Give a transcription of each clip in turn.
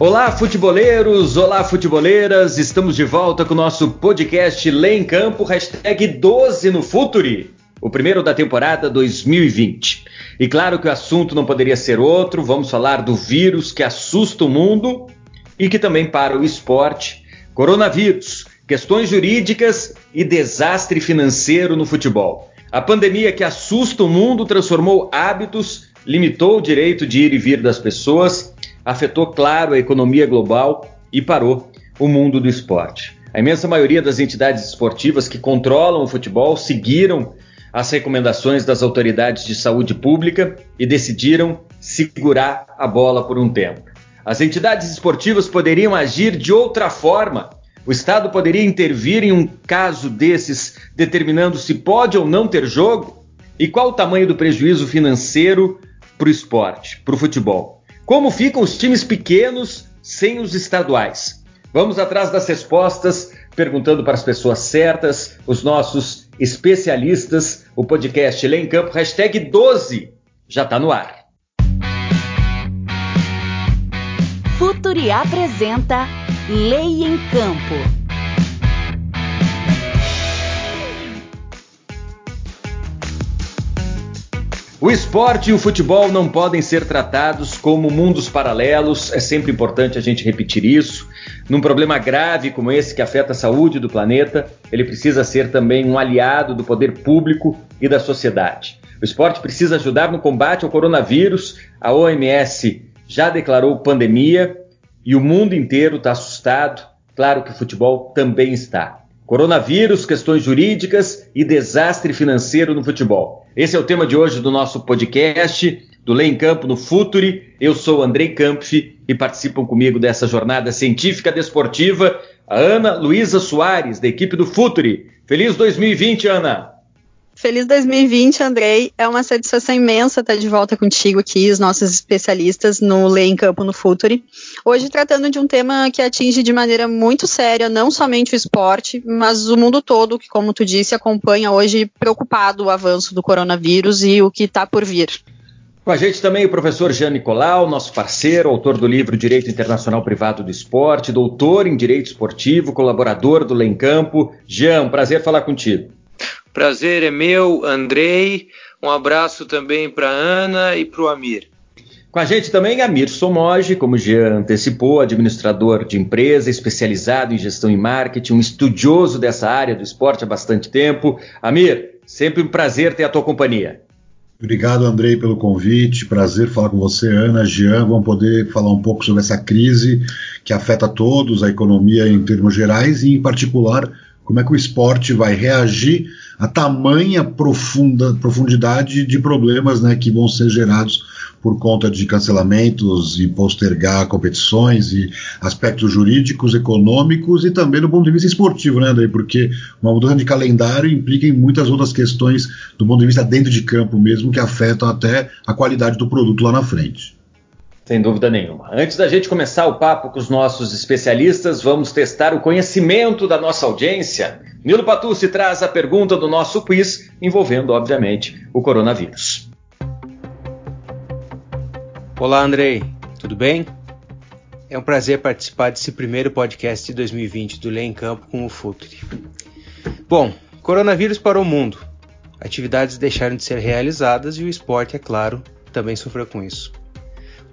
Olá, futeboleiros! Olá, futeboleiras! Estamos de volta com o nosso podcast Lê em Campo, hashtag 12 no Futuri, o primeiro da temporada 2020. E claro que o assunto não poderia ser outro, vamos falar do vírus que assusta o mundo e que também para o esporte, coronavírus, questões jurídicas e desastre financeiro no futebol. A pandemia que assusta o mundo transformou hábitos, limitou o direito de ir e vir das pessoas afetou, claro, a economia global e parou o mundo do esporte. A imensa maioria das entidades esportivas que controlam o futebol seguiram as recomendações das autoridades de saúde pública e decidiram segurar a bola por um tempo. As entidades esportivas poderiam agir de outra forma. O Estado poderia intervir em um caso desses, determinando se pode ou não ter jogo? E qual o tamanho do prejuízo financeiro para o esporte, para o futebol? Como ficam os times pequenos sem os estaduais? Vamos atrás das respostas, perguntando para as pessoas certas, os nossos especialistas. O podcast Lê em Campo, hashtag 12, já está no ar. Futuri apresenta Lei em Campo. O esporte e o futebol não podem ser tratados como mundos paralelos, é sempre importante a gente repetir isso. Num problema grave como esse que afeta a saúde do planeta, ele precisa ser também um aliado do poder público e da sociedade. O esporte precisa ajudar no combate ao coronavírus, a OMS já declarou pandemia e o mundo inteiro está assustado. Claro que o futebol também está. Coronavírus, questões jurídicas e desastre financeiro no futebol. Esse é o tema de hoje do nosso podcast, do Lei em Campo no Futuri. Eu sou Andrei Kampf e participam comigo dessa jornada científica desportiva a Ana Luísa Soares, da equipe do Futuri. Feliz 2020, Ana! Feliz 2020, Andrei. É uma satisfação imensa estar de volta contigo aqui, os nossos especialistas no Lei em Campo no Futuri. Hoje tratando de um tema que atinge de maneira muito séria não somente o esporte, mas o mundo todo, que, como tu disse, acompanha hoje preocupado o avanço do coronavírus e o que está por vir. Com a gente também o professor Jean Nicolau, nosso parceiro, autor do livro Direito Internacional Privado do Esporte, doutor em Direito Esportivo, colaborador do Lei em Campo. Jean, prazer falar contigo. Prazer é meu, Andrei. Um abraço também para Ana e para o Amir. Com a gente também Amir Somoge, como já antecipou, administrador de empresa, especializado em gestão e marketing, um estudioso dessa área do esporte há bastante tempo. Amir, sempre um prazer ter a tua companhia. Obrigado, Andrei, pelo convite. Prazer falar com você, Ana, Jean. Vamos poder falar um pouco sobre essa crise que afeta todos, a economia em termos gerais e, em particular, como é que o esporte vai reagir a tamanha profunda, profundidade de problemas né, que vão ser gerados por conta de cancelamentos e postergar competições e aspectos jurídicos, econômicos e também do ponto de vista esportivo, né, André? Porque uma mudança de calendário implica em muitas outras questões do ponto de vista dentro de campo mesmo que afetam até a qualidade do produto lá na frente. Sem dúvida nenhuma. Antes da gente começar o papo com os nossos especialistas, vamos testar o conhecimento da nossa audiência. Nilo Patucci traz a pergunta do nosso quiz, envolvendo, obviamente, o coronavírus. Olá, Andrei. Tudo bem? É um prazer participar desse primeiro podcast de 2020 do Lei em Campo com o Futuri. Bom, coronavírus para o mundo. Atividades deixaram de ser realizadas e o esporte, é claro, também sofreu com isso.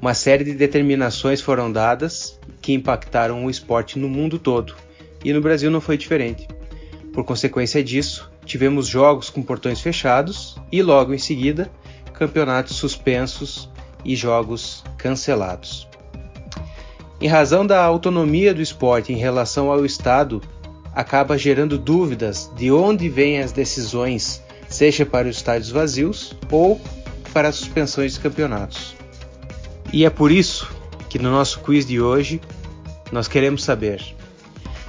Uma série de determinações foram dadas que impactaram o esporte no mundo todo, e no Brasil não foi diferente. Por consequência disso, tivemos jogos com portões fechados e, logo em seguida, campeonatos suspensos e jogos cancelados. Em razão da autonomia do esporte em relação ao Estado, acaba gerando dúvidas de onde vêm as decisões, seja para os estádios vazios ou para as suspensões de campeonatos. E é por isso que no nosso quiz de hoje nós queremos saber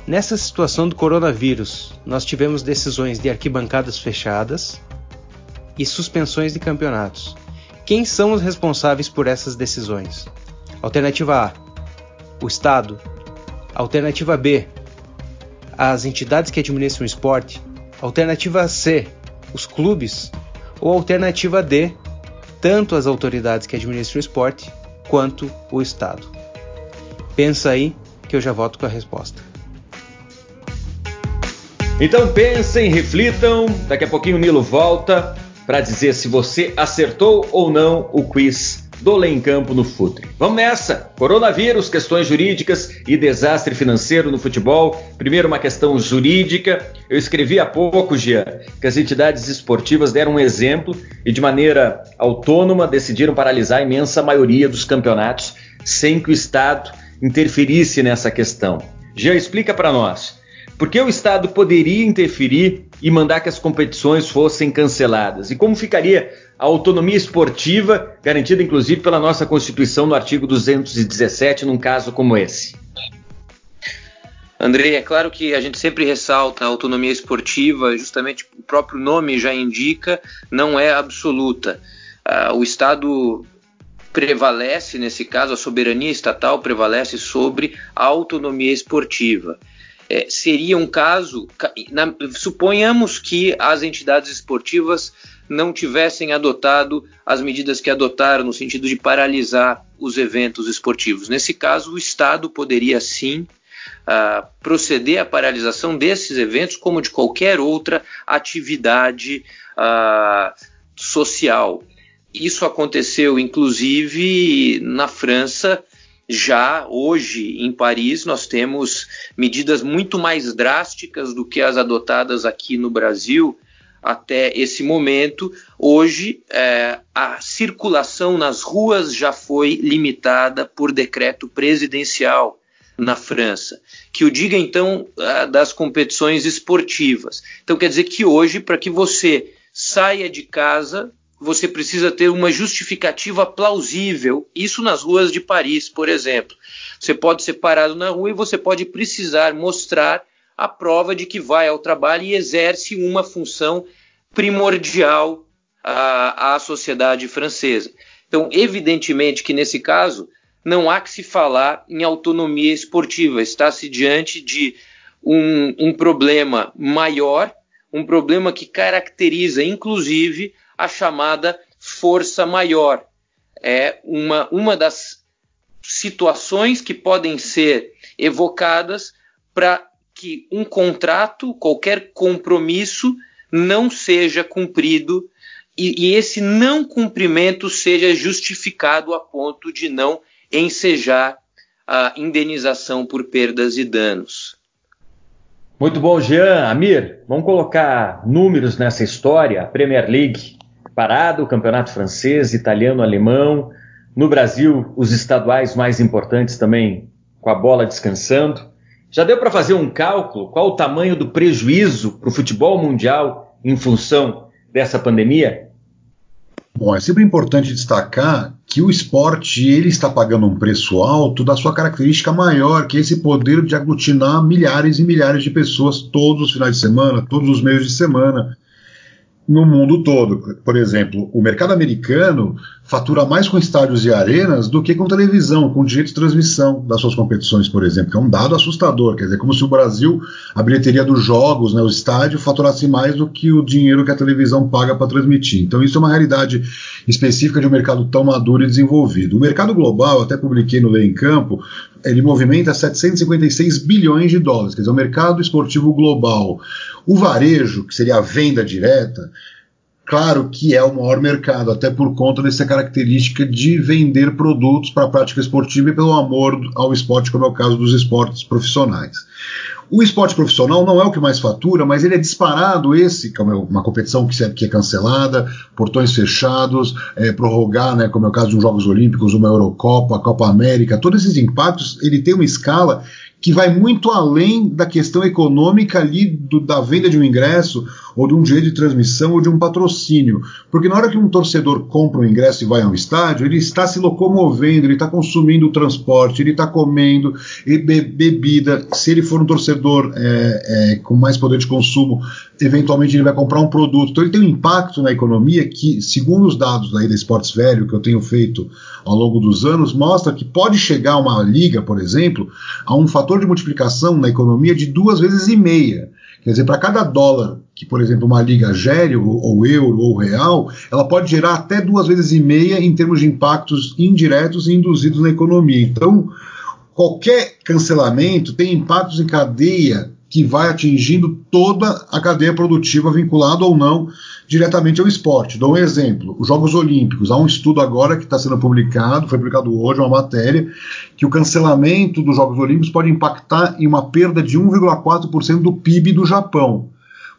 Nessa situação do coronavírus, nós tivemos decisões de arquibancadas fechadas e suspensões de campeonatos. Quem são os responsáveis por essas decisões? Alternativa A: o Estado. Alternativa B: as entidades que administram o esporte. Alternativa C: os clubes. Ou alternativa D: tanto as autoridades que administram o esporte quanto o Estado. Pensa aí que eu já volto com a resposta. Então pensem, reflitam. Daqui a pouquinho o Nilo volta para dizer se você acertou ou não o quiz do em Campo no Futre. Vamos nessa! Coronavírus, questões jurídicas e desastre financeiro no futebol. Primeiro, uma questão jurídica. Eu escrevi há pouco, Jean, que as entidades esportivas deram um exemplo e, de maneira autônoma, decidiram paralisar a imensa maioria dos campeonatos sem que o Estado interferisse nessa questão. Jean, explica para nós. Por que o Estado poderia interferir e mandar que as competições fossem canceladas? E como ficaria a autonomia esportiva, garantida inclusive pela nossa Constituição no artigo 217, num caso como esse? André, é claro que a gente sempre ressalta a autonomia esportiva, justamente o próprio nome já indica, não é absoluta. Uh, o Estado prevalece, nesse caso, a soberania estatal prevalece sobre a autonomia esportiva. É, seria um caso, na, suponhamos que as entidades esportivas não tivessem adotado as medidas que adotaram no sentido de paralisar os eventos esportivos. Nesse caso, o Estado poderia sim uh, proceder à paralisação desses eventos, como de qualquer outra atividade uh, social. Isso aconteceu, inclusive, na França. Já hoje, em Paris, nós temos medidas muito mais drásticas do que as adotadas aqui no Brasil até esse momento. Hoje, é, a circulação nas ruas já foi limitada por decreto presidencial na França, que o diga então das competições esportivas. Então quer dizer que hoje, para que você saia de casa, você precisa ter uma justificativa plausível. Isso nas ruas de Paris, por exemplo. Você pode ser parado na rua e você pode precisar mostrar a prova de que vai ao trabalho e exerce uma função primordial à, à sociedade francesa. Então, evidentemente que nesse caso não há que se falar em autonomia esportiva, está-se diante de um, um problema maior, um problema que caracteriza inclusive a chamada força maior. É uma, uma das situações que podem ser evocadas para que um contrato, qualquer compromisso, não seja cumprido e, e, esse não cumprimento seja justificado a ponto de não ensejar a indenização por perdas e danos. Muito bom, Jean. Amir, vamos colocar números nessa história. A Premier League parado, o campeonato francês, italiano, alemão. No Brasil, os estaduais mais importantes também com a bola descansando. Já deu para fazer um cálculo qual o tamanho do prejuízo para o futebol mundial em função dessa pandemia? Bom, é sempre importante destacar que o esporte ele está pagando um preço alto da sua característica maior, que é esse poder de aglutinar milhares e milhares de pessoas todos os finais de semana, todos os meios de semana no mundo todo. Por exemplo, o mercado americano fatura mais com estádios e arenas do que com televisão, com direito de transmissão das suas competições, por exemplo, que é um dado assustador. Quer dizer, como se o Brasil, a bilheteria dos jogos, né, o estádio, faturasse mais do que o dinheiro que a televisão paga para transmitir. Então, isso é uma realidade específica de um mercado tão maduro e desenvolvido. O mercado global, até publiquei no Lei em Campo, ele movimenta 756 bilhões de dólares, quer dizer, o mercado esportivo global. O varejo, que seria a venda direta, claro que é o maior mercado, até por conta dessa característica de vender produtos para a prática esportiva e pelo amor ao esporte, como é o caso dos esportes profissionais. O esporte profissional não é o que mais fatura, mas ele é disparado esse, como é uma competição que é cancelada, portões fechados, é, prorrogar, né, como é o caso um Jogos Olímpicos, uma Eurocopa, a Copa América, todos esses impactos, ele tem uma escala que vai muito além da questão econômica ali do, da venda de um ingresso ou de um direito de transmissão ou de um patrocínio. Porque na hora que um torcedor compra um ingresso e vai ao estádio, ele está se locomovendo, ele está consumindo transporte, ele está comendo be bebida. Se ele for um torcedor é, é, com mais poder de consumo, eventualmente ele vai comprar um produto. Então ele tem um impacto na economia que, segundo os dados da Esportes Velho que eu tenho feito ao longo dos anos, mostra que pode chegar uma liga, por exemplo, a um fator de multiplicação na economia de duas vezes e meia. Quer dizer, para cada dólar que, por exemplo, uma liga gere, ou, ou, euro, ou real, ela pode gerar até duas vezes e meia em termos de impactos indiretos e induzidos na economia. Então, qualquer cancelamento tem impactos em cadeia que vai atingindo toda a cadeia produtiva vinculada ou não diretamente ao esporte. Dou um exemplo: os Jogos Olímpicos. Há um estudo agora que está sendo publicado, foi publicado hoje, uma matéria, que o cancelamento dos Jogos Olímpicos pode impactar em uma perda de 1,4% do PIB do Japão.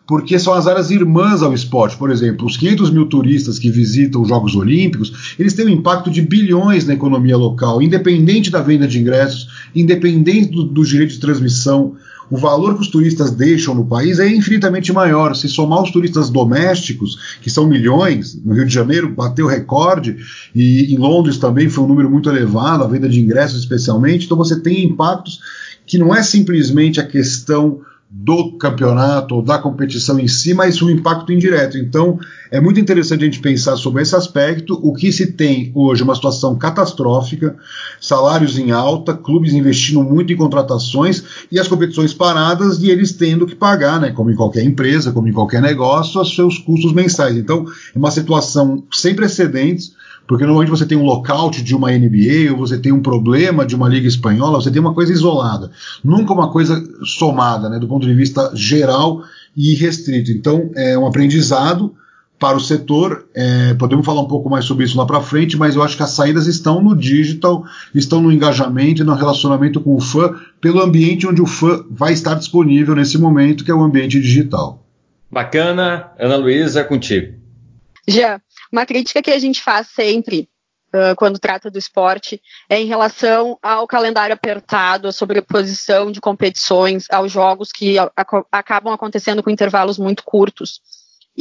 Porque são as áreas irmãs ao esporte. Por exemplo, os 500 mil turistas que visitam os Jogos Olímpicos, eles têm um impacto de bilhões na economia local, independente da venda de ingressos, independente do, do direito de transmissão o valor que os turistas deixam no país é infinitamente maior. Se somar os turistas domésticos, que são milhões, no Rio de Janeiro bateu recorde, e em Londres também foi um número muito elevado, a venda de ingressos especialmente, então você tem impactos que não é simplesmente a questão do campeonato ou da competição em si, mas um impacto indireto. Então, é muito interessante a gente pensar sobre esse aspecto. O que se tem hoje uma situação catastrófica, salários em alta, clubes investindo muito em contratações e as competições paradas e eles tendo que pagar, né, como em qualquer empresa, como em qualquer negócio, os seus custos mensais. Então, é uma situação sem precedentes porque normalmente você tem um lockout de uma NBA, ou você tem um problema de uma liga espanhola, você tem uma coisa isolada, nunca uma coisa somada, né, do ponto de vista geral e restrito. Então, é um aprendizado para o setor. É, podemos falar um pouco mais sobre isso lá para frente, mas eu acho que as saídas estão no digital, estão no engajamento e no relacionamento com o fã, pelo ambiente onde o fã vai estar disponível nesse momento, que é o ambiente digital. Bacana, Ana Luísa, contigo. Já, uma crítica que a gente faz sempre uh, quando trata do esporte é em relação ao calendário apertado, a sobreposição de competições, aos jogos que acabam acontecendo com intervalos muito curtos.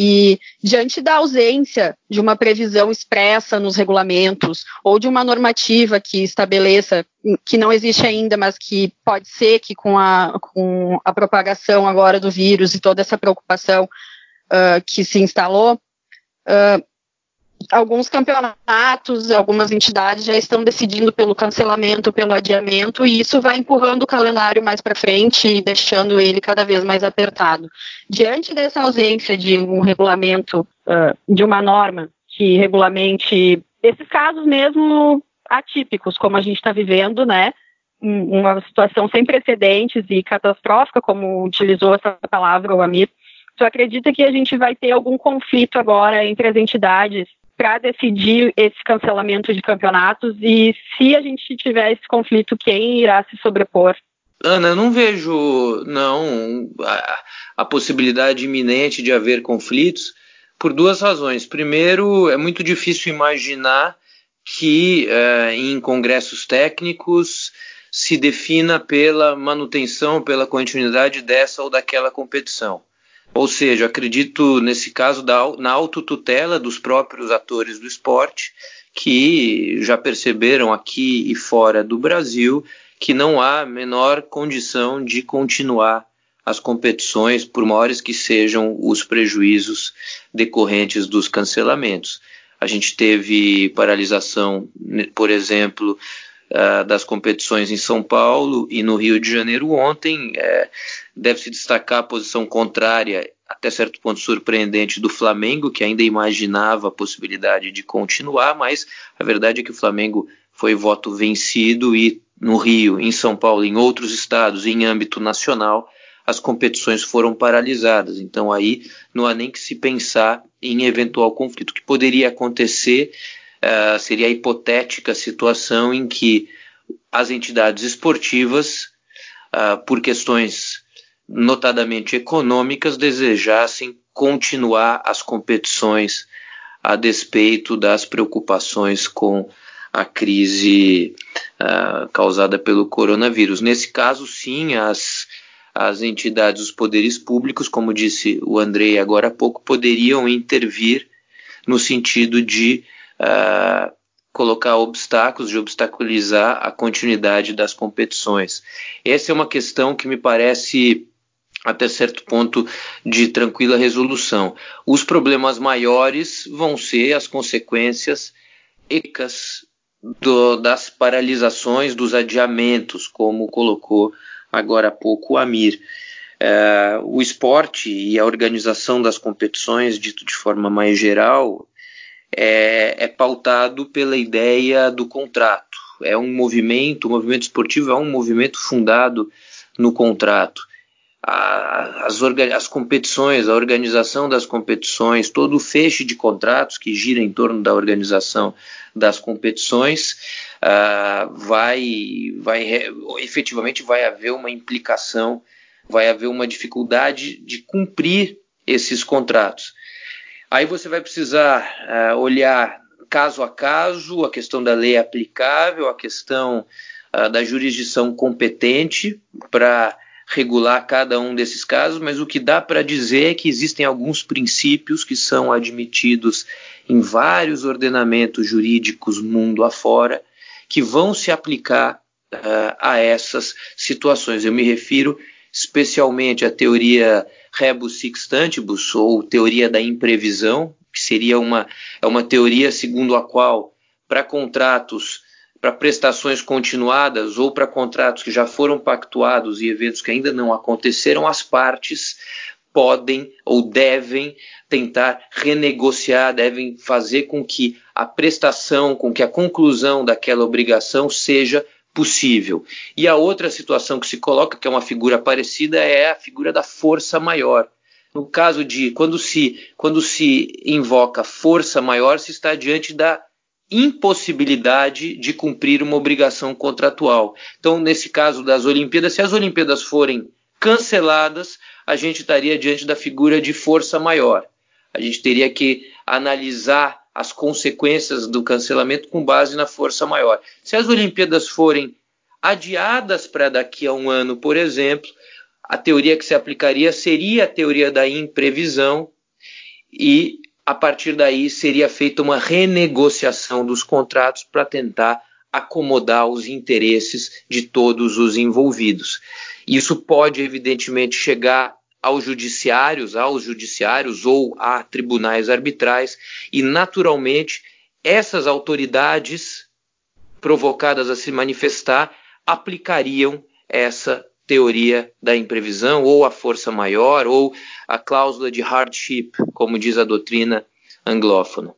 E diante da ausência de uma previsão expressa nos regulamentos ou de uma normativa que estabeleça, que não existe ainda, mas que pode ser que com a, com a propagação agora do vírus e toda essa preocupação uh, que se instalou, uh, alguns campeonatos, algumas entidades já estão decidindo pelo cancelamento, pelo adiamento, e isso vai empurrando o calendário mais para frente e deixando ele cada vez mais apertado. Diante dessa ausência de um regulamento, uh, de uma norma que regulamente esses casos mesmo atípicos, como a gente está vivendo, né? Uma situação sem precedentes e catastrófica, como utilizou essa palavra o Amir. Tu acredita que a gente vai ter algum conflito agora entre as entidades para decidir esse cancelamento de campeonatos e se a gente tiver esse conflito, quem irá se sobrepor? Ana, eu não vejo não a, a possibilidade iminente de haver conflitos por duas razões. Primeiro, é muito difícil imaginar que eh, em congressos técnicos se defina pela manutenção, pela continuidade dessa ou daquela competição. Ou seja, acredito nesse caso da, na autotutela dos próprios atores do esporte que já perceberam aqui e fora do Brasil que não há menor condição de continuar as competições, por maiores que sejam os prejuízos decorrentes dos cancelamentos. A gente teve paralisação, por exemplo, uh, das competições em São Paulo e no Rio de Janeiro ontem. Uh, Deve-se destacar a posição contrária, até certo ponto surpreendente, do Flamengo, que ainda imaginava a possibilidade de continuar, mas a verdade é que o Flamengo foi voto vencido e no Rio, em São Paulo, em outros estados, em âmbito nacional, as competições foram paralisadas. Então aí não há nem que se pensar em eventual conflito. Que poderia acontecer uh, seria a hipotética situação em que as entidades esportivas, uh, por questões notadamente econômicas, desejassem continuar as competições a despeito das preocupações com a crise uh, causada pelo coronavírus. Nesse caso, sim, as, as entidades, os poderes públicos, como disse o Andrei agora há pouco, poderiam intervir no sentido de uh, colocar obstáculos, de obstaculizar a continuidade das competições. Essa é uma questão que me parece até certo ponto de tranquila resolução. Os problemas maiores vão ser as consequências ecas do, das paralisações, dos adiamentos, como colocou agora há pouco o Amir. É, o esporte e a organização das competições, dito de forma mais geral, é, é pautado pela ideia do contrato. é um movimento, o movimento esportivo é um movimento fundado no contrato. As, as competições, a organização das competições, todo o feixe de contratos que gira em torno da organização das competições, uh, vai, vai efetivamente vai haver uma implicação, vai haver uma dificuldade de cumprir esses contratos. Aí você vai precisar uh, olhar caso a caso a questão da lei aplicável, a questão uh, da jurisdição competente para regular cada um desses casos, mas o que dá para dizer é que existem alguns princípios que são admitidos em vários ordenamentos jurídicos mundo afora que vão se aplicar uh, a essas situações. Eu me refiro especialmente à teoria rebus sextantibus, ou teoria da imprevisão, que seria uma, é uma teoria segundo a qual, para contratos, para prestações continuadas ou para contratos que já foram pactuados e eventos que ainda não aconteceram, as partes podem ou devem tentar renegociar, devem fazer com que a prestação, com que a conclusão daquela obrigação seja possível. E a outra situação que se coloca, que é uma figura parecida, é a figura da força maior. No caso de quando se, quando se invoca força maior, se está diante da impossibilidade de cumprir uma obrigação contratual. Então, nesse caso das Olimpíadas, se as Olimpíadas forem canceladas, a gente estaria diante da figura de força maior. A gente teria que analisar as consequências do cancelamento com base na força maior. Se as Olimpíadas forem adiadas para daqui a um ano, por exemplo, a teoria que se aplicaria seria a teoria da imprevisão e a partir daí seria feita uma renegociação dos contratos para tentar acomodar os interesses de todos os envolvidos. Isso pode, evidentemente, chegar aos judiciários, aos judiciários ou a tribunais arbitrais, e naturalmente essas autoridades provocadas a se manifestar aplicariam essa teoria da imprevisão, ou a força maior, ou a cláusula de hardship, como diz a doutrina anglófona.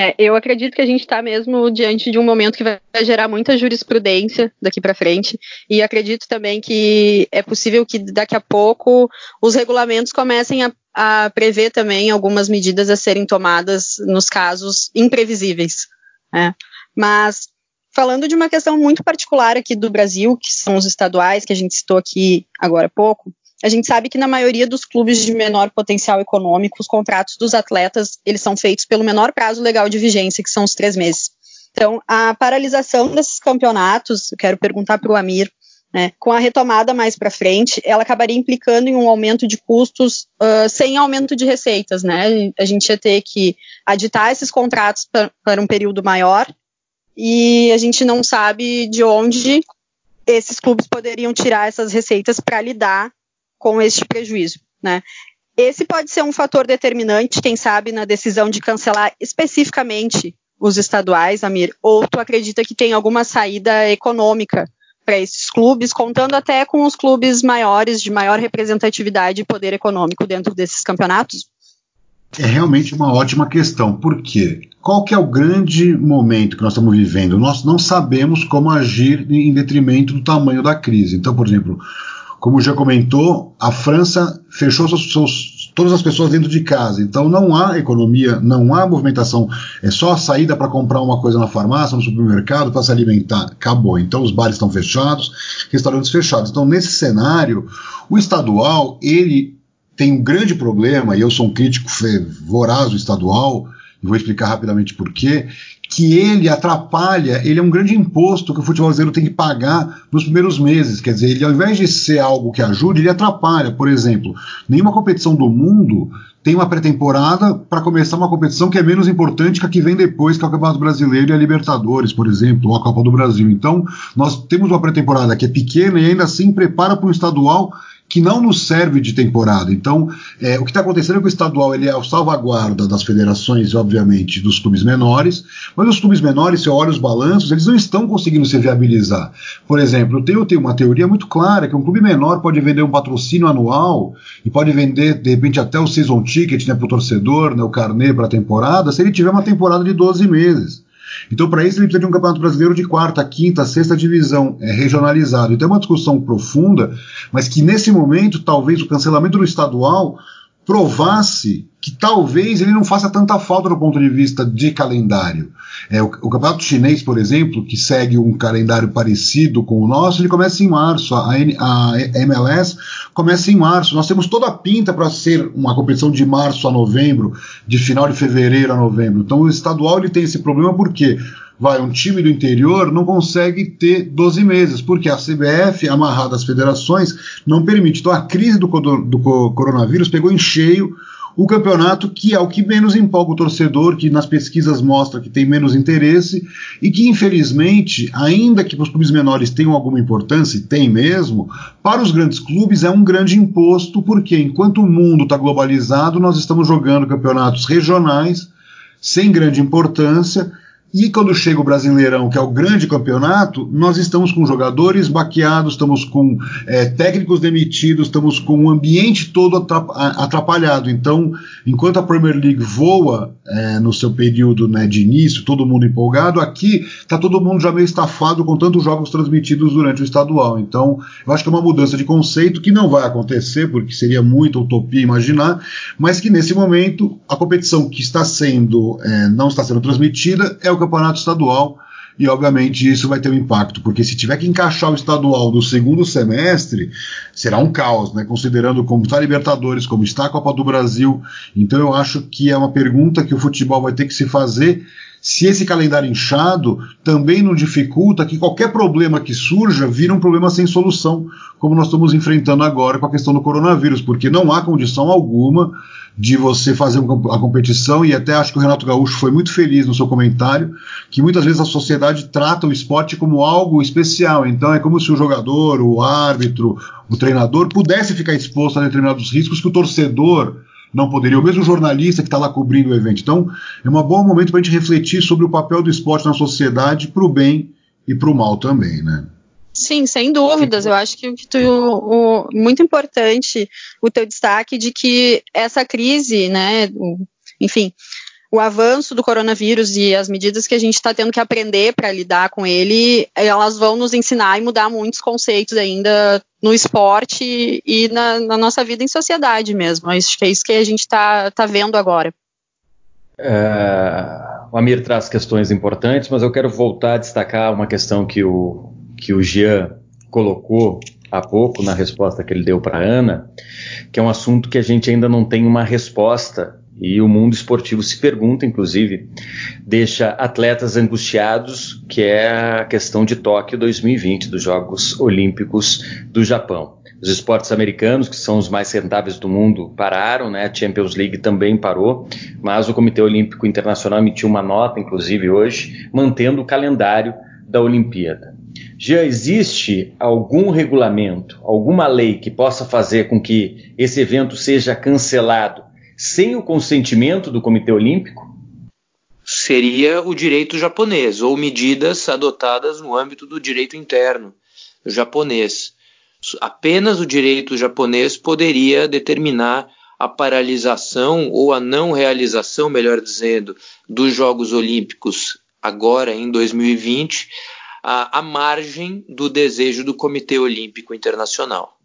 É, eu acredito que a gente está mesmo diante de um momento que vai gerar muita jurisprudência daqui para frente, e acredito também que é possível que daqui a pouco os regulamentos comecem a, a prever também algumas medidas a serem tomadas nos casos imprevisíveis. Né? Mas falando de uma questão muito particular aqui do Brasil, que são os estaduais, que a gente citou aqui agora há pouco, a gente sabe que na maioria dos clubes de menor potencial econômico, os contratos dos atletas eles são feitos pelo menor prazo legal de vigência, que são os três meses. Então, a paralisação desses campeonatos, eu quero perguntar para o Amir, né, com a retomada mais para frente, ela acabaria implicando em um aumento de custos uh, sem aumento de receitas, né? A gente ia ter que aditar esses contratos para um período maior e a gente não sabe de onde esses clubes poderiam tirar essas receitas para lidar com este prejuízo, né? Esse pode ser um fator determinante, quem sabe, na decisão de cancelar especificamente os estaduais, Amir, ou tu acredita que tem alguma saída econômica para esses clubes, contando até com os clubes maiores, de maior representatividade e poder econômico dentro desses campeonatos? É realmente uma ótima questão. Por quê? Qual que é o grande momento que nós estamos vivendo? Nós não sabemos como agir em detrimento do tamanho da crise. Então, por exemplo, como já comentou, a França fechou seus, seus, todas as pessoas dentro de casa. Então não há economia, não há movimentação. É só a saída para comprar uma coisa na farmácia, no supermercado, para se alimentar. Acabou. Então os bares estão fechados, restaurantes fechados. Então nesse cenário, o estadual ele tem um grande problema, e eu sou um crítico voraz do estadual, e vou explicar rapidamente por quê, que ele atrapalha, ele é um grande imposto que o futebol brasileiro tem que pagar nos primeiros meses. Quer dizer, ele ao invés de ser algo que ajude, ele atrapalha. Por exemplo, nenhuma competição do mundo tem uma pré-temporada para começar uma competição que é menos importante que a que vem depois, que é o Campeonato Brasileiro e a Libertadores, por exemplo, ou a Copa do Brasil. Então, nós temos uma pré-temporada que é pequena e ainda assim prepara para um estadual que não nos serve de temporada. Então, é, o que está acontecendo é que o estadual ele é a salvaguarda das federações, obviamente, dos clubes menores, mas os clubes menores, se olha os balanços, eles não estão conseguindo se viabilizar. Por exemplo, eu tenho, eu tenho uma teoria muito clara que um clube menor pode vender um patrocínio anual e pode vender, de repente, até o season ticket né, para o torcedor, né, o carnê para a temporada, se ele tiver uma temporada de 12 meses. Então, para isso, ele precisa de um campeonato brasileiro de quarta, quinta, sexta divisão, é, regionalizado. Então, é uma discussão profunda, mas que nesse momento, talvez o cancelamento do estadual provasse que talvez ele não faça tanta falta do ponto de vista de calendário. É, o, o, campeonato chinês, por exemplo, que segue um calendário parecido com o nosso, ele começa em março. A, a, a MLS começa em março. Nós temos toda a pinta para ser uma competição de março a novembro, de final de fevereiro a novembro. Então o estadual ele tem esse problema porque vai, um time do interior não consegue ter 12 meses, porque a CBF, amarrada às federações, não permite. Então a crise do, do coronavírus pegou em cheio o campeonato que é o que menos empolga o torcedor, que nas pesquisas mostra que tem menos interesse e que, infelizmente, ainda que para os clubes menores tenham alguma importância, e tem mesmo, para os grandes clubes é um grande imposto, porque enquanto o mundo está globalizado, nós estamos jogando campeonatos regionais sem grande importância e quando chega o Brasileirão, que é o grande campeonato, nós estamos com jogadores baqueados, estamos com é, técnicos demitidos, estamos com o ambiente todo atrapalhado. Então, enquanto a Premier League voa é, no seu período né, de início, todo mundo empolgado, aqui está todo mundo já meio estafado com tantos jogos transmitidos durante o estadual. Então, eu acho que é uma mudança de conceito que não vai acontecer, porque seria muita utopia imaginar, mas que nesse momento a competição que está sendo, é, não está sendo transmitida é o campeonato estadual e obviamente isso vai ter um impacto, porque se tiver que encaixar o estadual no segundo semestre, será um caos, né? Considerando como está a Libertadores, como está a Copa do Brasil. Então eu acho que é uma pergunta que o futebol vai ter que se fazer se esse calendário inchado também não dificulta que qualquer problema que surja vira um problema sem solução, como nós estamos enfrentando agora com a questão do coronavírus, porque não há condição alguma de você fazer a competição, e até acho que o Renato Gaúcho foi muito feliz no seu comentário, que muitas vezes a sociedade trata o esporte como algo especial. Então é como se o jogador, o árbitro, o treinador pudesse ficar exposto a determinados riscos que o torcedor não poderia, o mesmo jornalista que está lá cobrindo o evento. Então, é um bom momento para a gente refletir sobre o papel do esporte na sociedade para o bem e para o mal também, né? Sim, sem dúvidas. Eu acho que, que tu, o, muito importante o teu destaque de que essa crise, né, o, enfim, o avanço do coronavírus e as medidas que a gente está tendo que aprender para lidar com ele, elas vão nos ensinar e mudar muitos conceitos ainda no esporte e na, na nossa vida em sociedade mesmo. Acho que é isso que a gente está tá vendo agora. É, o Amir traz questões importantes, mas eu quero voltar a destacar uma questão que o, que o Jean colocou há pouco na resposta que ele deu para Ana, que é um assunto que a gente ainda não tem uma resposta e o mundo esportivo se pergunta, inclusive, deixa atletas angustiados, que é a questão de Tóquio 2020, dos Jogos Olímpicos do Japão. Os esportes americanos, que são os mais rentáveis do mundo, pararam, né? A Champions League também parou, mas o Comitê Olímpico Internacional emitiu uma nota, inclusive hoje, mantendo o calendário da Olimpíada. Já existe algum regulamento, alguma lei que possa fazer com que esse evento seja cancelado sem o consentimento do Comitê Olímpico? Seria o direito japonês, ou medidas adotadas no âmbito do direito interno japonês. Apenas o direito japonês poderia determinar a paralisação ou a não realização, melhor dizendo, dos Jogos Olímpicos agora em 2020, à, à margem do desejo do Comitê Olímpico Internacional.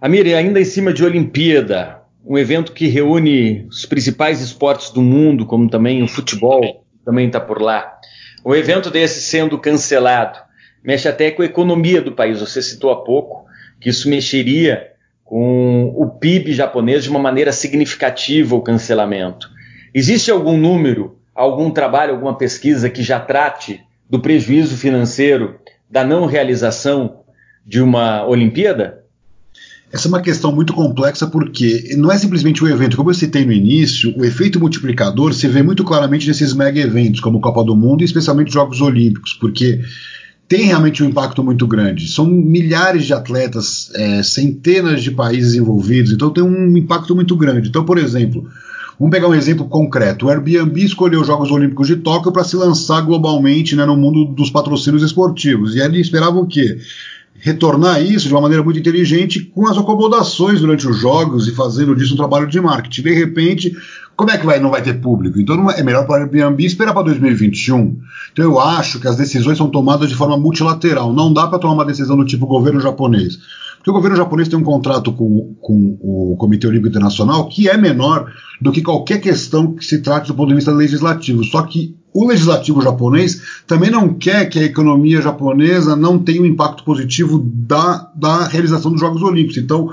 Amir, ainda em cima de Olimpíada, um evento que reúne os principais esportes do mundo, como também o futebol, também está por lá. Um evento desse sendo cancelado, mexe até com a economia do país. Você citou há pouco que isso mexeria com o PIB japonês de uma maneira significativa o cancelamento. Existe algum número, algum trabalho, alguma pesquisa que já trate do prejuízo financeiro da não realização de uma Olimpíada? Essa é uma questão muito complexa porque não é simplesmente o evento, como eu citei no início, o efeito multiplicador se vê muito claramente nesses mega eventos, como Copa do Mundo e especialmente Jogos Olímpicos, porque tem realmente um impacto muito grande. São milhares de atletas, é, centenas de países envolvidos, então tem um impacto muito grande. Então, por exemplo, vamos pegar um exemplo concreto: o Airbnb escolheu os Jogos Olímpicos de Tóquio para se lançar globalmente né, no mundo dos patrocínios esportivos, e ele esperava o quê? retornar isso de uma maneira muito inteligente com as acomodações durante os jogos e fazendo disso um trabalho de marketing. De repente, como é que vai, não vai ter público? Então é melhor para o Airbnb esperar para 2021. Então eu acho que as decisões são tomadas de forma multilateral. Não dá para tomar uma decisão do tipo governo japonês. Porque o governo japonês tem um contrato com, com o Comitê Olímpico Internacional que é menor do que qualquer questão que se trate do ponto de vista legislativo. Só que o legislativo japonês também não quer que a economia japonesa não tenha um impacto positivo da, da realização dos Jogos Olímpicos. Então,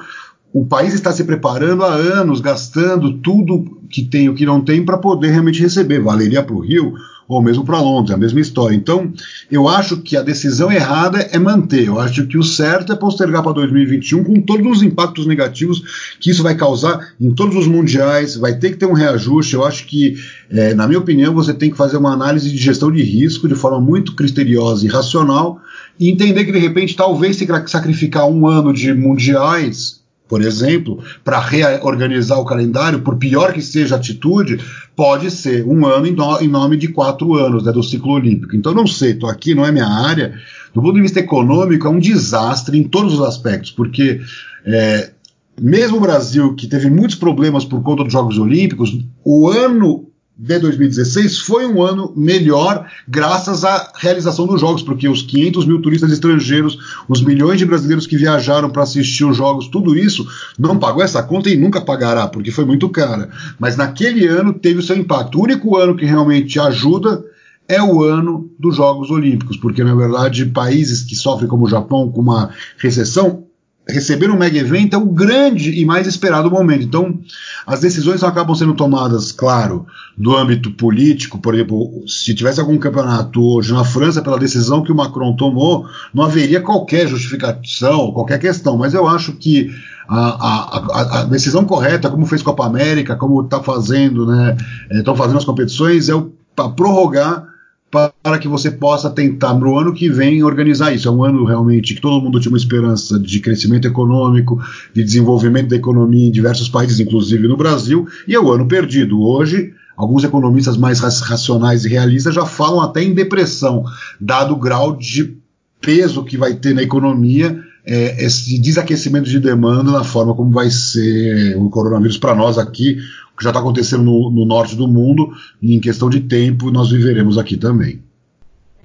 o país está se preparando há anos, gastando tudo que tem e o que não tem para poder realmente receber. Valeria para o Rio, ou mesmo para Londres, a mesma história. Então, eu acho que a decisão errada é manter. Eu acho que o certo é postergar para 2021 com todos os impactos negativos que isso vai causar em todos os mundiais. Vai ter que ter um reajuste. Eu acho que, é, na minha opinião, você tem que fazer uma análise de gestão de risco de forma muito criteriosa e racional e entender que, de repente, talvez se sacrificar um ano de mundiais por exemplo, para reorganizar o calendário, por pior que seja a atitude, pode ser um ano em, no, em nome de quatro anos né, do ciclo olímpico. Então, não sei, estou aqui, não é minha área. Do ponto de vista econômico, é um desastre em todos os aspectos, porque é, mesmo o Brasil, que teve muitos problemas por conta dos Jogos Olímpicos, o ano de 2016 foi um ano melhor graças à realização dos jogos, porque os 500 mil turistas estrangeiros, os milhões de brasileiros que viajaram para assistir os jogos, tudo isso não pagou essa conta e nunca pagará, porque foi muito cara. Mas naquele ano teve o seu impacto. O único ano que realmente ajuda é o ano dos Jogos Olímpicos, porque na verdade países que sofrem como o Japão com uma recessão receber um mega evento é o grande e mais esperado momento. Então, as decisões acabam sendo tomadas, claro, do âmbito político. Por exemplo, se tivesse algum campeonato hoje na França, pela decisão que o Macron tomou, não haveria qualquer justificação, qualquer questão. Mas eu acho que a, a, a decisão correta, como fez Copa América, como está fazendo, né, estão é, fazendo as competições, é para prorrogar para que você possa tentar no ano que vem organizar isso. É um ano realmente que todo mundo tinha uma esperança de crescimento econômico, de desenvolvimento da economia em diversos países, inclusive no Brasil, e é o ano perdido. Hoje, alguns economistas mais racionais e realistas já falam até em depressão, dado o grau de peso que vai ter na economia é, esse desaquecimento de demanda na forma como vai ser o coronavírus para nós aqui que já está acontecendo no, no, norte do mundo, e em questão de tempo nós viveremos aqui também.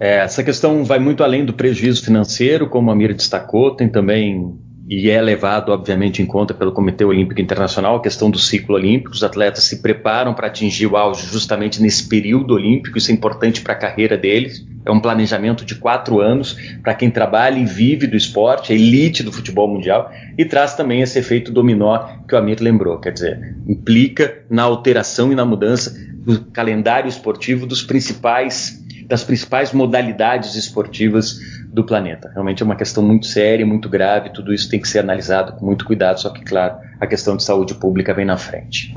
É, essa questão vai muito além do prejuízo financeiro, como a Mira destacou, tem também e é levado, obviamente, em conta pelo Comitê Olímpico Internacional, a questão do ciclo olímpico. Os atletas se preparam para atingir o auge justamente nesse período olímpico, isso é importante para a carreira deles. É um planejamento de quatro anos para quem trabalha e vive do esporte, a elite do futebol mundial, e traz também esse efeito dominó que o Amir lembrou, quer dizer, implica na alteração e na mudança do calendário esportivo dos principais das principais modalidades esportivas do planeta. Realmente é uma questão muito séria, muito grave, tudo isso tem que ser analisado com muito cuidado, só que, claro, a questão de saúde pública vem na frente.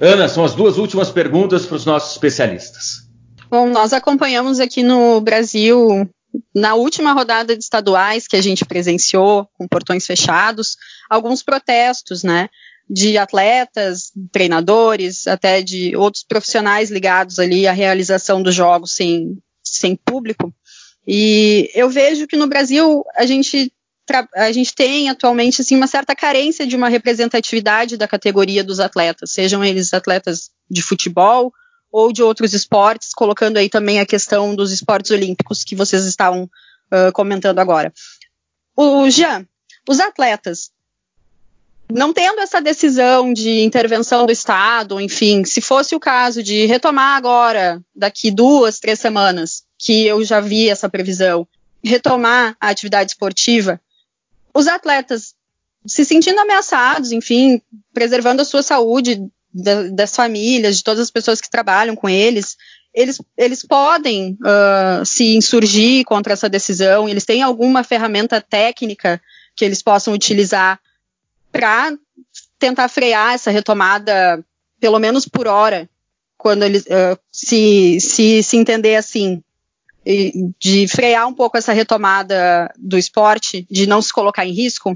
Ana, são as duas últimas perguntas para os nossos especialistas. Bom, nós acompanhamos aqui no Brasil, na última rodada de estaduais que a gente presenciou, com portões fechados, alguns protestos, né? de atletas, treinadores, até de outros profissionais ligados ali à realização dos jogos sem, sem público. E eu vejo que no Brasil a gente a gente tem atualmente assim uma certa carência de uma representatividade da categoria dos atletas, sejam eles atletas de futebol ou de outros esportes, colocando aí também a questão dos esportes olímpicos que vocês estavam uh, comentando agora. O Jean, os atletas não tendo essa decisão de intervenção do Estado, enfim, se fosse o caso de retomar agora, daqui duas, três semanas, que eu já vi essa previsão, retomar a atividade esportiva, os atletas se sentindo ameaçados, enfim, preservando a sua saúde, da, das famílias, de todas as pessoas que trabalham com eles, eles, eles podem uh, se insurgir contra essa decisão, eles têm alguma ferramenta técnica que eles possam utilizar para tentar frear essa retomada, pelo menos por hora, quando eles uh, se, se, se entender assim, de frear um pouco essa retomada do esporte, de não se colocar em risco?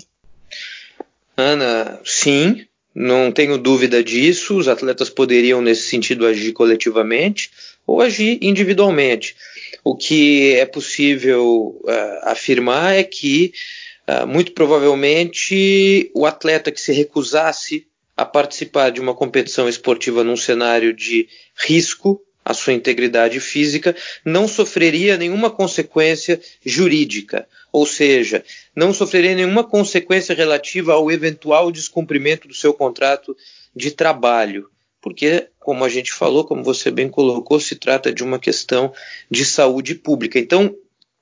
Ana, sim, não tenho dúvida disso. Os atletas poderiam, nesse sentido, agir coletivamente ou agir individualmente. O que é possível uh, afirmar é que Uh, muito provavelmente o atleta que se recusasse a participar de uma competição esportiva num cenário de risco à sua integridade física não sofreria nenhuma consequência jurídica, ou seja, não sofreria nenhuma consequência relativa ao eventual descumprimento do seu contrato de trabalho, porque, como a gente falou, como você bem colocou, se trata de uma questão de saúde pública. Então,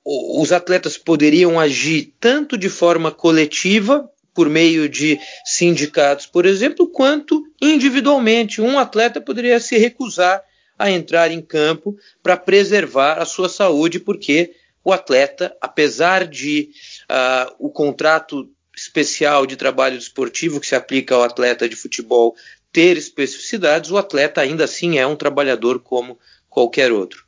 os atletas poderiam agir tanto de forma coletiva, por meio de sindicatos, por exemplo, quanto individualmente. Um atleta poderia se recusar a entrar em campo para preservar a sua saúde, porque o atleta, apesar de uh, o contrato especial de trabalho desportivo que se aplica ao atleta de futebol ter especificidades, o atleta ainda assim é um trabalhador como qualquer outro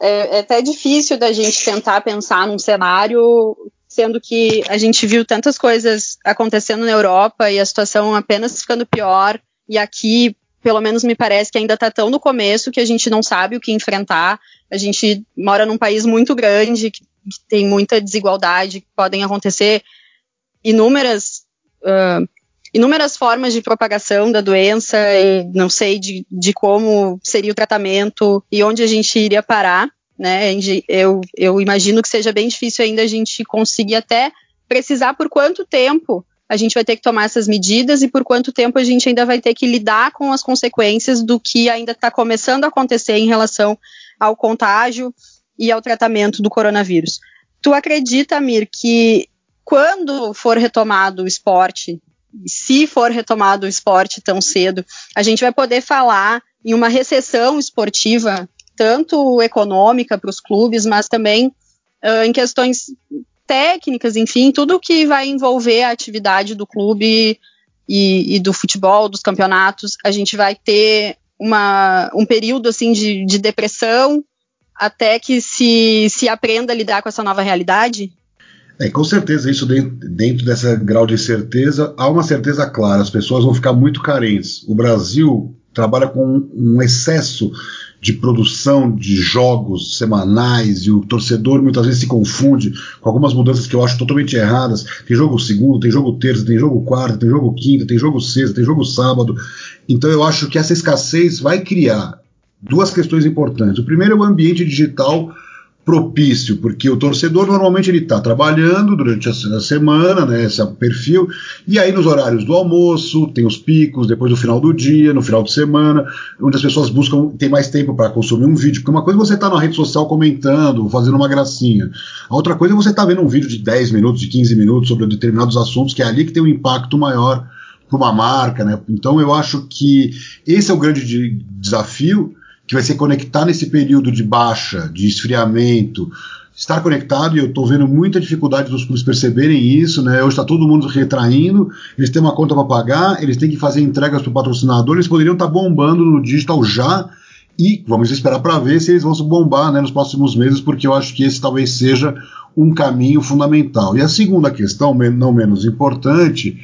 é, é até difícil da gente tentar pensar num cenário sendo que a gente viu tantas coisas acontecendo na Europa e a situação apenas ficando pior, e aqui, pelo menos me parece que ainda está tão no começo que a gente não sabe o que enfrentar. A gente mora num país muito grande, que, tem muita desigualdade, que podem acontecer inúmeras. Uh, inúmeras formas de propagação da doença e não sei de, de como seria o tratamento e onde a gente iria parar, né? Eu, eu imagino que seja bem difícil ainda a gente conseguir até precisar por quanto tempo a gente vai ter que tomar essas medidas e por quanto tempo a gente ainda vai ter que lidar com as consequências do que ainda está começando a acontecer em relação ao contágio e ao tratamento do coronavírus. Tu acredita, Mir, que quando for retomado o esporte se for retomado o esporte tão cedo, a gente vai poder falar em uma recessão esportiva, tanto econômica para os clubes, mas também uh, em questões técnicas, enfim, tudo que vai envolver a atividade do clube e, e do futebol, dos campeonatos, a gente vai ter uma, um período assim de, de depressão até que se, se aprenda a lidar com essa nova realidade? É, com certeza, isso dentro, dentro dessa grau de certeza, há uma certeza clara, as pessoas vão ficar muito carentes. O Brasil trabalha com um excesso de produção de jogos semanais e o torcedor muitas vezes se confunde com algumas mudanças que eu acho totalmente erradas. Tem jogo segundo, tem jogo terça, tem jogo quarta, tem jogo quinta, tem jogo sexta, tem jogo sábado. Então eu acho que essa escassez vai criar duas questões importantes. O primeiro é o ambiente digital propício, porque o torcedor normalmente ele está trabalhando durante a, semana, né, esse é o perfil, e aí nos horários do almoço, tem os picos, depois do final do dia, no final de semana, onde as pessoas buscam, tem mais tempo para consumir um vídeo, porque uma coisa é você estar tá na rede social comentando, fazendo uma gracinha, a outra coisa é você estar tá vendo um vídeo de 10 minutos, de 15 minutos sobre determinados assuntos, que é ali que tem um impacto maior para uma marca, né, então eu acho que esse é o grande de, desafio, que vai ser conectar nesse período de baixa, de esfriamento, estar conectado, e eu estou vendo muita dificuldade dos clubes perceberem isso, né? Hoje está todo mundo retraindo, eles têm uma conta para pagar, eles têm que fazer entregas para o patrocinador, eles poderiam estar tá bombando no digital já, e vamos esperar para ver se eles vão se bombar né, nos próximos meses, porque eu acho que esse talvez seja um caminho fundamental. E a segunda questão, não menos importante,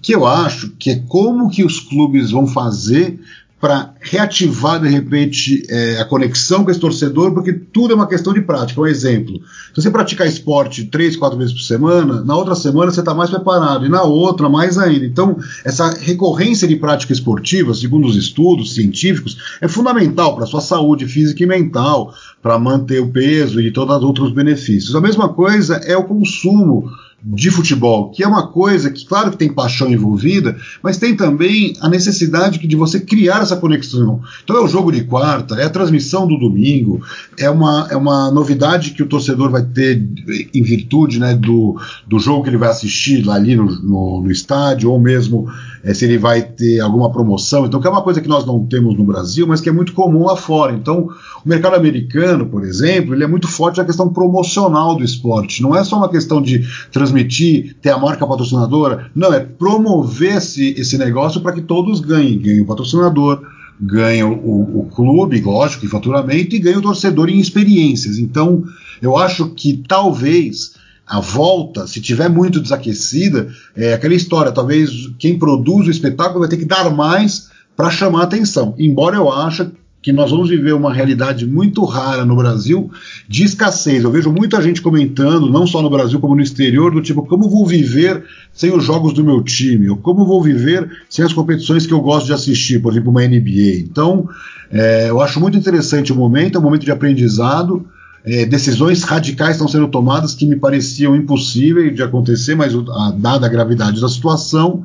que eu acho que é como que os clubes vão fazer para reativar de repente é, a conexão com esse torcedor, porque tudo é uma questão de prática. Um exemplo: se você praticar esporte três, quatro vezes por semana, na outra semana você está mais preparado, e na outra mais ainda. Então, essa recorrência de prática esportiva, segundo os estudos científicos, é fundamental para a sua saúde física e mental, para manter o peso e todos os outros benefícios. A mesma coisa é o consumo de futebol, que é uma coisa que, claro que tem paixão envolvida, mas tem também a necessidade de você criar essa conexão. Então é o jogo de quarta, é a transmissão do domingo, é uma, é uma novidade que o torcedor vai ter em virtude né, do, do jogo que ele vai assistir lá ali no, no, no estádio, ou mesmo é, se ele vai ter alguma promoção. Então, que é uma coisa que nós não temos no Brasil, mas que é muito comum lá fora. Então, o mercado americano, por exemplo, ele é muito forte na questão promocional do esporte. Não é só uma questão de transmissão transmitir, ter a marca patrocinadora. Não, é promover esse, esse negócio para que todos ganhem. Ganhe o patrocinador, ganha o, o, clube, lógico, em faturamento, e ganha o torcedor em experiências. Então, eu acho que talvez a volta, se tiver muito desaquecida, é aquela história, talvez quem produz o espetáculo vai ter que dar mais para chamar atenção. Embora eu ache que nós vamos viver uma realidade muito rara no Brasil de escassez. Eu vejo muita gente comentando, não só no Brasil como no exterior, do tipo, como vou viver sem os jogos do meu time? Ou como vou viver sem as competições que eu gosto de assistir, por exemplo, uma NBA? Então, é, eu acho muito interessante o momento, é um momento de aprendizado. É, decisões radicais estão sendo tomadas que me pareciam impossíveis de acontecer, mas dada a gravidade da situação,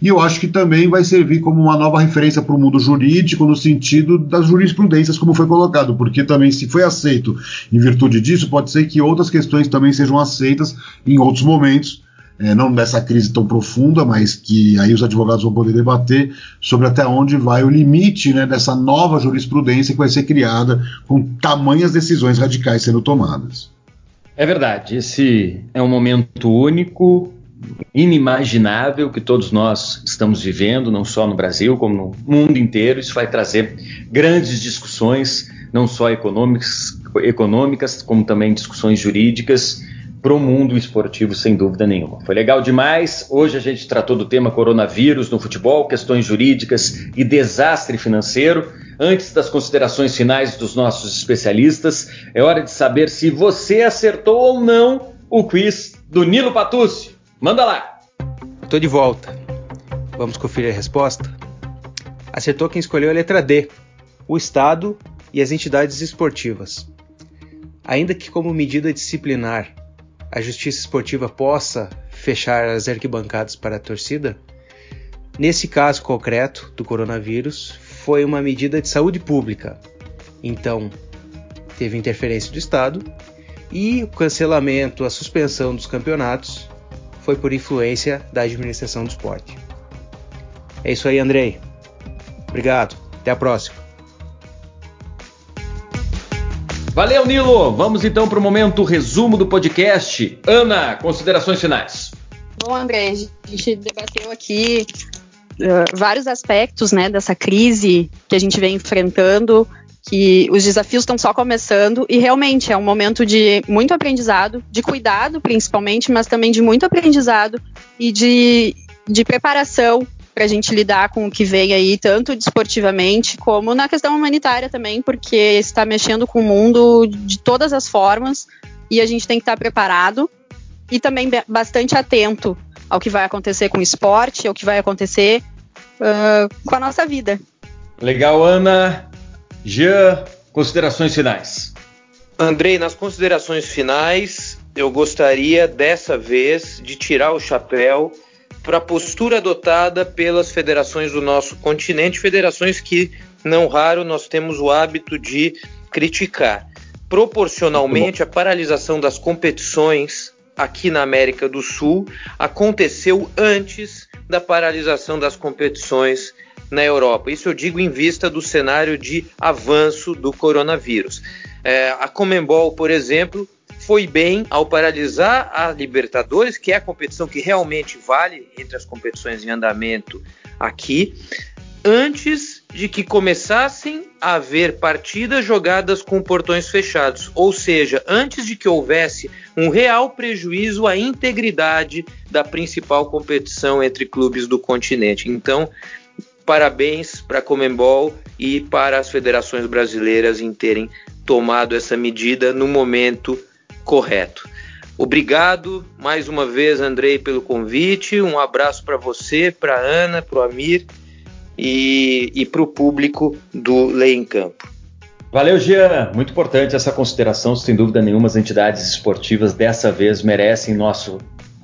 e eu acho que também vai servir como uma nova referência para o mundo jurídico, no sentido das jurisprudências, como foi colocado, porque também, se foi aceito em virtude disso, pode ser que outras questões também sejam aceitas em outros momentos. É, não dessa crise tão profunda, mas que aí os advogados vão poder debater sobre até onde vai o limite né, dessa nova jurisprudência que vai ser criada com tamanhas decisões radicais sendo tomadas. É verdade, esse é um momento único, inimaginável que todos nós estamos vivendo, não só no Brasil, como no mundo inteiro. Isso vai trazer grandes discussões, não só econômicas, econômicas como também discussões jurídicas para o mundo esportivo, sem dúvida nenhuma. Foi legal demais. Hoje a gente tratou do tema coronavírus no futebol, questões jurídicas e desastre financeiro. Antes das considerações finais dos nossos especialistas, é hora de saber se você acertou ou não o quiz do Nilo Patucci. Manda lá! Tô de volta. Vamos conferir a resposta? Acertou quem escolheu a letra D: o Estado e as entidades esportivas. Ainda que, como medida disciplinar, a justiça esportiva possa fechar as arquibancadas para a torcida, nesse caso concreto do coronavírus, foi uma medida de saúde pública. Então, teve interferência do Estado e o cancelamento, a suspensão dos campeonatos foi por influência da administração do esporte. É isso aí, Andrei. Obrigado. Até a próxima. Valeu, Nilo. Vamos então para o momento resumo do podcast. Ana, considerações finais. Bom, André, a gente debateu aqui uh, vários aspectos né, dessa crise que a gente vem enfrentando que os desafios estão só começando e realmente é um momento de muito aprendizado, de cuidado principalmente, mas também de muito aprendizado e de, de preparação para a gente lidar com o que vem aí, tanto desportivamente como na questão humanitária também, porque está mexendo com o mundo de todas as formas e a gente tem que estar preparado e também bastante atento ao que vai acontecer com o esporte, ao que vai acontecer uh, com a nossa vida. Legal, Ana. Jean, considerações finais. Andrei, nas considerações finais, eu gostaria dessa vez de tirar o chapéu para a postura adotada pelas federações do nosso continente, federações que, não raro, nós temos o hábito de criticar. Proporcionalmente, a paralisação das competições aqui na América do Sul aconteceu antes da paralisação das competições na Europa. Isso eu digo em vista do cenário de avanço do coronavírus. É, a Comembol, por exemplo, foi bem ao paralisar a Libertadores, que é a competição que realmente vale entre as competições em andamento aqui, antes de que começassem a haver partidas jogadas com portões fechados, ou seja, antes de que houvesse um real prejuízo à integridade da principal competição entre clubes do continente. Então, parabéns para a Comembol e para as federações brasileiras em terem tomado essa medida no momento correto. Obrigado mais uma vez, Andrei, pelo convite. Um abraço para você, para Ana, para o Amir e, e para o público do Lei em Campo. Valeu, Jean. Muito importante essa consideração. Sem dúvida nenhuma, as entidades esportivas dessa vez merecem nosso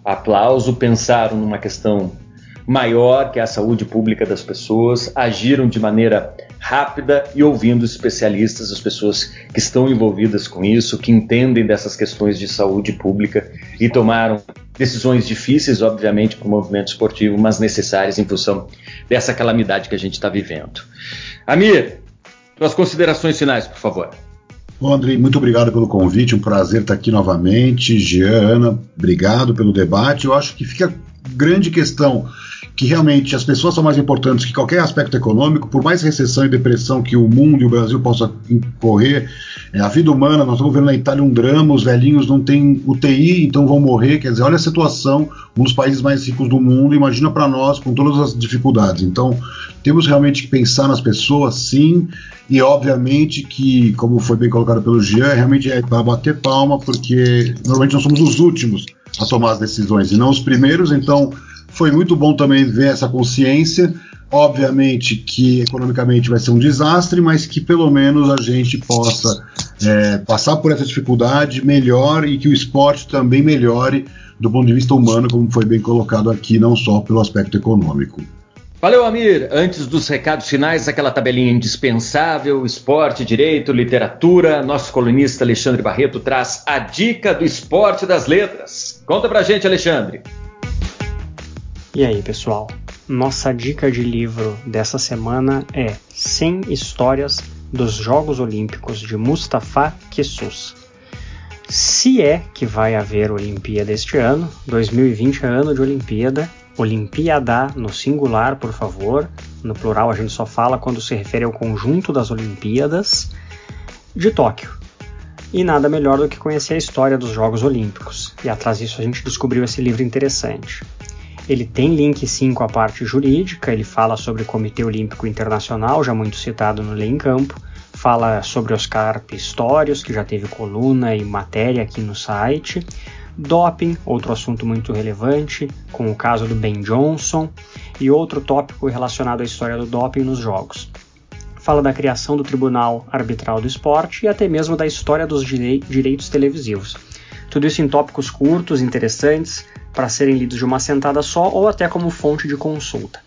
aplauso. Pensaram numa questão maior, que a saúde pública das pessoas, agiram de maneira rápida e ouvindo especialistas, as pessoas que estão envolvidas com isso, que entendem dessas questões de saúde pública e tomaram decisões difíceis, obviamente, para o movimento esportivo, mas necessárias em função dessa calamidade que a gente está vivendo. Amir, suas considerações finais, por favor. Bom, muito obrigado pelo convite, um prazer estar aqui novamente. Giana, obrigado pelo debate. Eu acho que fica grande questão que realmente as pessoas são mais importantes que qualquer aspecto econômico, por mais recessão e depressão que o mundo e o Brasil possa correr, é, a vida humana, nós estamos vendo na Itália um drama, os velhinhos não têm UTI, então vão morrer, quer dizer, olha a situação, um dos países mais ricos do mundo, imagina para nós com todas as dificuldades. Então, temos realmente que pensar nas pessoas, sim, e obviamente que, como foi bem colocado pelo Jean, realmente é para bater palma, porque normalmente nós somos os últimos a tomar as decisões e não os primeiros, então foi muito bom também ver essa consciência. Obviamente que economicamente vai ser um desastre, mas que pelo menos a gente possa é, passar por essa dificuldade melhor e que o esporte também melhore do ponto de vista humano, como foi bem colocado aqui, não só pelo aspecto econômico. Valeu, Amir. Antes dos recados finais, aquela tabelinha indispensável: esporte, direito, literatura. Nosso colunista Alexandre Barreto traz a dica do esporte das letras. Conta pra gente, Alexandre. E aí, pessoal? Nossa dica de livro dessa semana é 100 Histórias dos Jogos Olímpicos de Mustafa Kessus. Se é que vai haver Olimpíada este ano, 2020 é ano de Olimpíada, Olimpíada no singular, por favor, no plural a gente só fala quando se refere ao conjunto das Olimpíadas de Tóquio. E nada melhor do que conhecer a história dos Jogos Olímpicos. E atrás disso a gente descobriu esse livro interessante. Ele tem link sim com a parte jurídica, ele fala sobre o Comitê Olímpico Internacional, já muito citado no Lei em Campo, fala sobre Oscar Pistorius, que já teve coluna e matéria aqui no site, doping, outro assunto muito relevante, com o caso do Ben Johnson, e outro tópico relacionado à história do doping nos jogos. Fala da criação do Tribunal Arbitral do Esporte e até mesmo da história dos direitos televisivos. Tudo isso em tópicos curtos, interessantes, para serem lidos de uma sentada só ou até como fonte de consulta.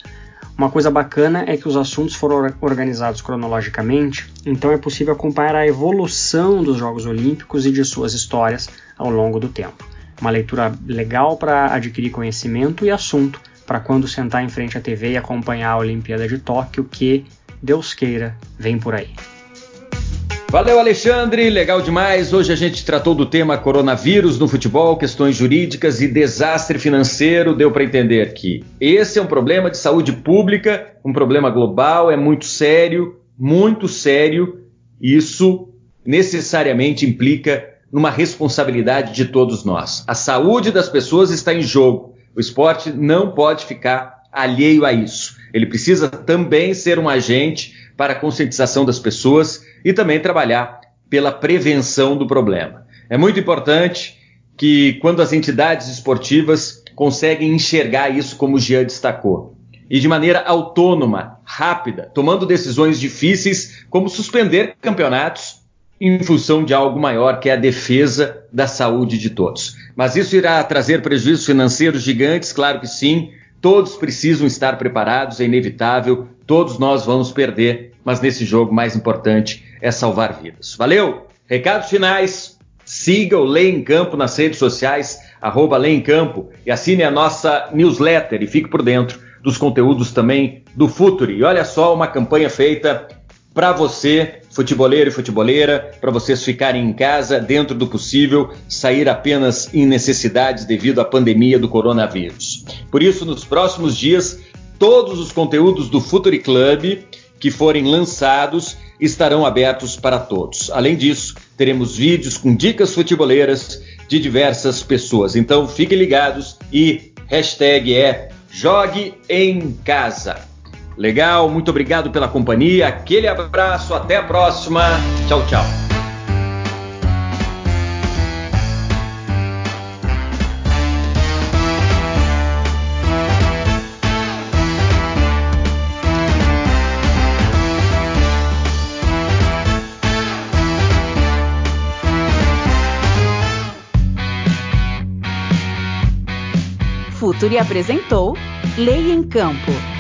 Uma coisa bacana é que os assuntos foram organizados cronologicamente, então é possível acompanhar a evolução dos Jogos Olímpicos e de suas histórias ao longo do tempo. Uma leitura legal para adquirir conhecimento e assunto para quando sentar em frente à TV e acompanhar a Olimpíada de Tóquio, que, Deus queira, vem por aí. Valeu, Alexandre, legal demais. Hoje a gente tratou do tema coronavírus no futebol, questões jurídicas e desastre financeiro. Deu para entender que esse é um problema de saúde pública, um problema global, é muito sério, muito sério. Isso necessariamente implica numa responsabilidade de todos nós. A saúde das pessoas está em jogo. O esporte não pode ficar alheio a isso. Ele precisa também ser um agente para a conscientização das pessoas e também trabalhar pela prevenção do problema. É muito importante que, quando as entidades esportivas conseguem enxergar isso, como o Jean destacou, e de maneira autônoma, rápida, tomando decisões difíceis, como suspender campeonatos em função de algo maior, que é a defesa da saúde de todos. Mas isso irá trazer prejuízos financeiros gigantes, claro que sim. Todos precisam estar preparados, é inevitável, todos nós vamos perder, mas nesse jogo mais importante é salvar vidas. Valeu? Recados finais. Siga o Lei em Campo nas redes sociais, arroba Lei em Campo, e assine a nossa newsletter e fique por dentro dos conteúdos também do Futuri. E olha só uma campanha feita para você, futeboleiro e futeboleira, para vocês ficarem em casa dentro do possível, sair apenas em necessidades devido à pandemia do coronavírus. Por isso, nos próximos dias, todos os conteúdos do Futuri Club que forem lançados estarão abertos para todos. Além disso, teremos vídeos com dicas futeboleiras de diversas pessoas. Então fiquem ligados e hashtag é Jogue em Casa. Legal, muito obrigado pela companhia, aquele abraço, até a próxima. Tchau, tchau. Futuri apresentou Lei em Campo.